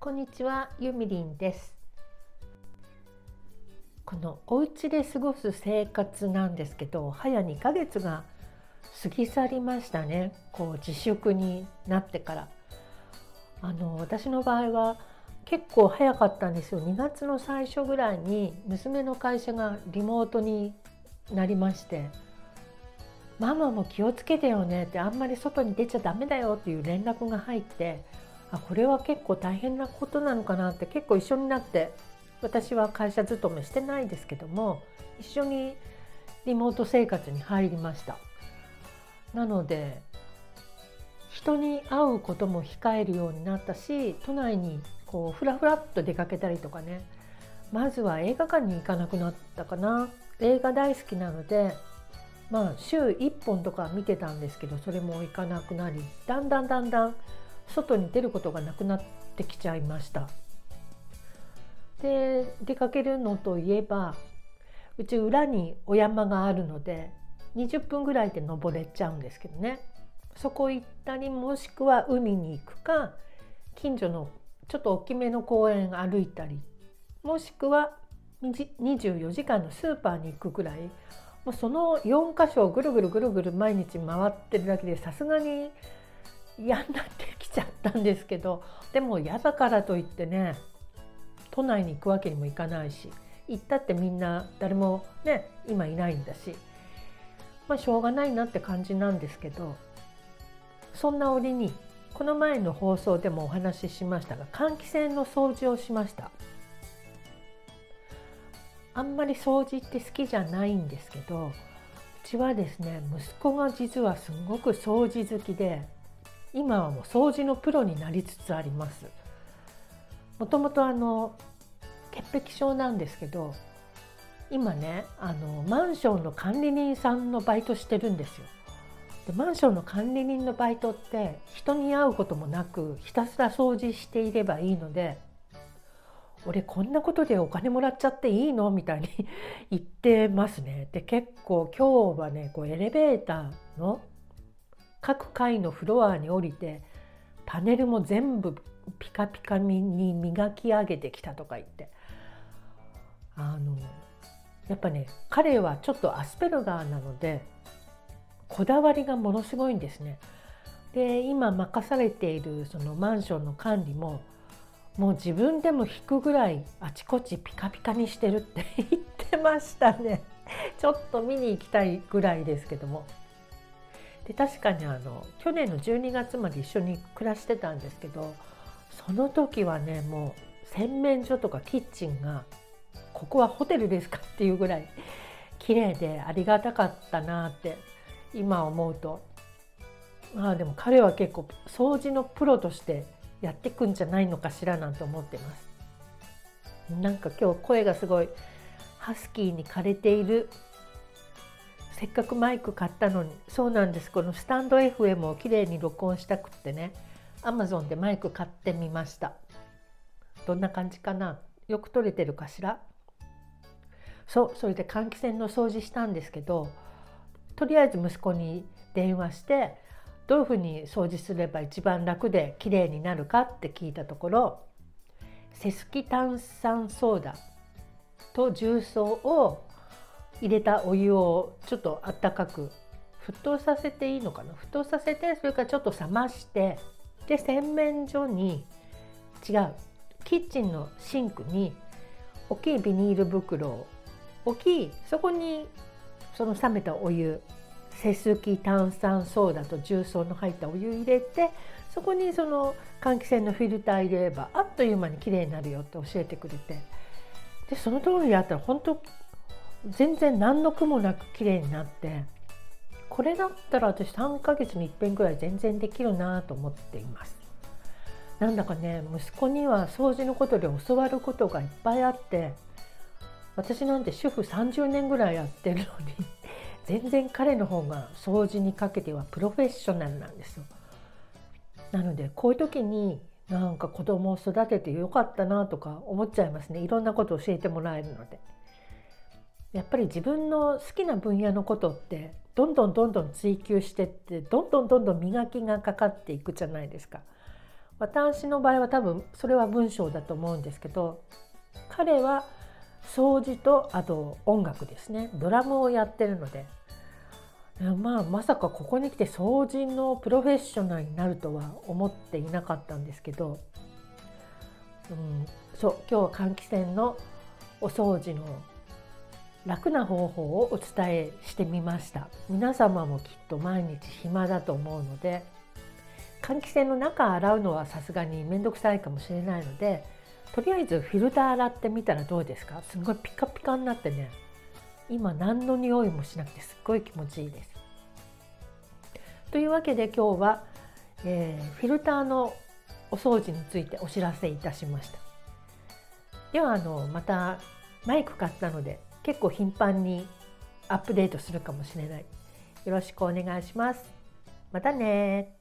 こんにちは、ゆみりんです。このお家で過ごす生活なんですけど、早2ヶ月が過ぎ去りましたね。こう自粛になってから。あの私の場合は結構早かったんですよ。2月の最初ぐらいに娘の会社がリモートになりまして、ママも気をつけてよねってあんまり外に出ちゃダメだよっていう連絡が入ってあこれは結構大変なことなのかなって結構一緒になって私は会社勤めしてないですけども一緒にリモート生活に入りました。なので人に会うことも控えるようになったし都内にこうふらふらっと出かけたりとかね。まずは映画館に行かなくなったかな。映画大好きなのでまあ週1本とか見てたんですけどそれも行かなくなりだんだんだんだん外に出ることがなくなってきちゃいました。で出かけるのといえばうち裏にお山があるので20分ぐらいで登れちゃうんですけどねそこ行ったりもしくは海に行くか近所のちょっと大きめの公園歩いたりもしくは24時間のスーパーに行くぐらいもうその4箇所をぐるぐるぐるぐる毎日回ってるだけでさすがに嫌になってきちゃったんですけどでも嫌だからといってね都内に行くわけにもいかないし行ったってみんな誰もね今いないんだしまあしょうがないなって感じなんですけどそんな折にこの前の放送でもお話ししましたが換気扇の掃除をしました。あんまり掃除って好きじゃないんですけどうちはですね息子が実はすごく掃除好きで今はもう掃除のプロになりつつありますもともとあの潔癖症なんですけど今ねあのマンションの管理人さんのバイトしてるんですよでマンションの管理人のバイトって人に会うこともなくひたすら掃除していればいいので俺こんなことでお金もらっちゃっていいのみたいに 言ってますね。で結構今日はねこうエレベーターの各階のフロアに降りてパネルも全部ピカピカに磨き上げてきたとか言って。あのやっぱね彼はちょっとアスペルガーなのでこだわりがものすごいんですね。で今任されているそのマンションの管理ももう自分でも引くぐらいあちこちピカピカにしてるって言ってましたね。ちょっと見に行きたいぐらいですけども。で確かにあの去年の12月まで一緒に暮らしてたんですけどその時はねもう洗面所とかキッチンがここはホテルですかっていうぐらい綺麗でありがたかったなって今思うと。まあでも彼は結構掃除のプロとしてやってくんじゃないのかしらなんて思ってます。なんか今日声がすごいハスキーに枯れているせっかくマイク買ったのに。そうなんです。このスタンド FM をきれいに録音したくってね。Amazon でマイク買ってみました。どんな感じかな？よく撮れてるかしら？そうそれで換気扇の掃除したんですけどとりあえず息子に電話してどういうふうに掃除すれば一番楽で綺麗になるかって聞いたところセスキ炭酸ソーダと重曹を入れたお湯をちょっとあったかく沸騰させていいのかな沸騰させてそれからちょっと冷ましてで洗面所に違うキッチンのシンクに大きいビニール袋を置きそこにその冷めたお湯セスキ炭酸ソーダと重曹の入ったお湯入れてそこにその換気扇のフィルター入れればあっという間にきれいになるよって教えてくれて。でその通りやったら本当全然何の苦もなくきれいになってこれだったら私3ヶ月に一遍ぐらい全然できるなと思っています。なんだかね息子には掃除のことで教わることがいっぱいあって私なんて主婦30年ぐらいやってるのに 全然彼の方が掃除にかけてはプロフェッショナルなんですよ。なのでこういう時になんか子供を育ててよかったなとか思っちゃいますねいろんなことを教えてもらえるので。やっぱり自分の好きな分野のことってどんどんどんどん追求してってどんどんどんどん磨きがかかっていくじゃないですか。私の場合は多分それは文章だと思うんですけど彼は掃除とあと音楽ですね。ドラムをやってるので。まあまさかここに来て掃除のプロフェッショナルになるとは思っていなかったんですけど、うん、そう今日は換気扇のお掃除の楽な方法をお伝えしてみました皆様もきっと毎日暇だと思うので換気扇の中洗うのはさすがに面倒くさいかもしれないのでとりあえずフィルター洗ってみたらどうですか？すごいピカピカになってね今何の匂いもしなくてすっごい気持ちいいです。というわけで今日は、えー、フィルターのお掃除についてお知らせいたしました。ではあのまたマイク買ったので結構頻繁にアップデートするかもしれない。よろしくお願いします。またね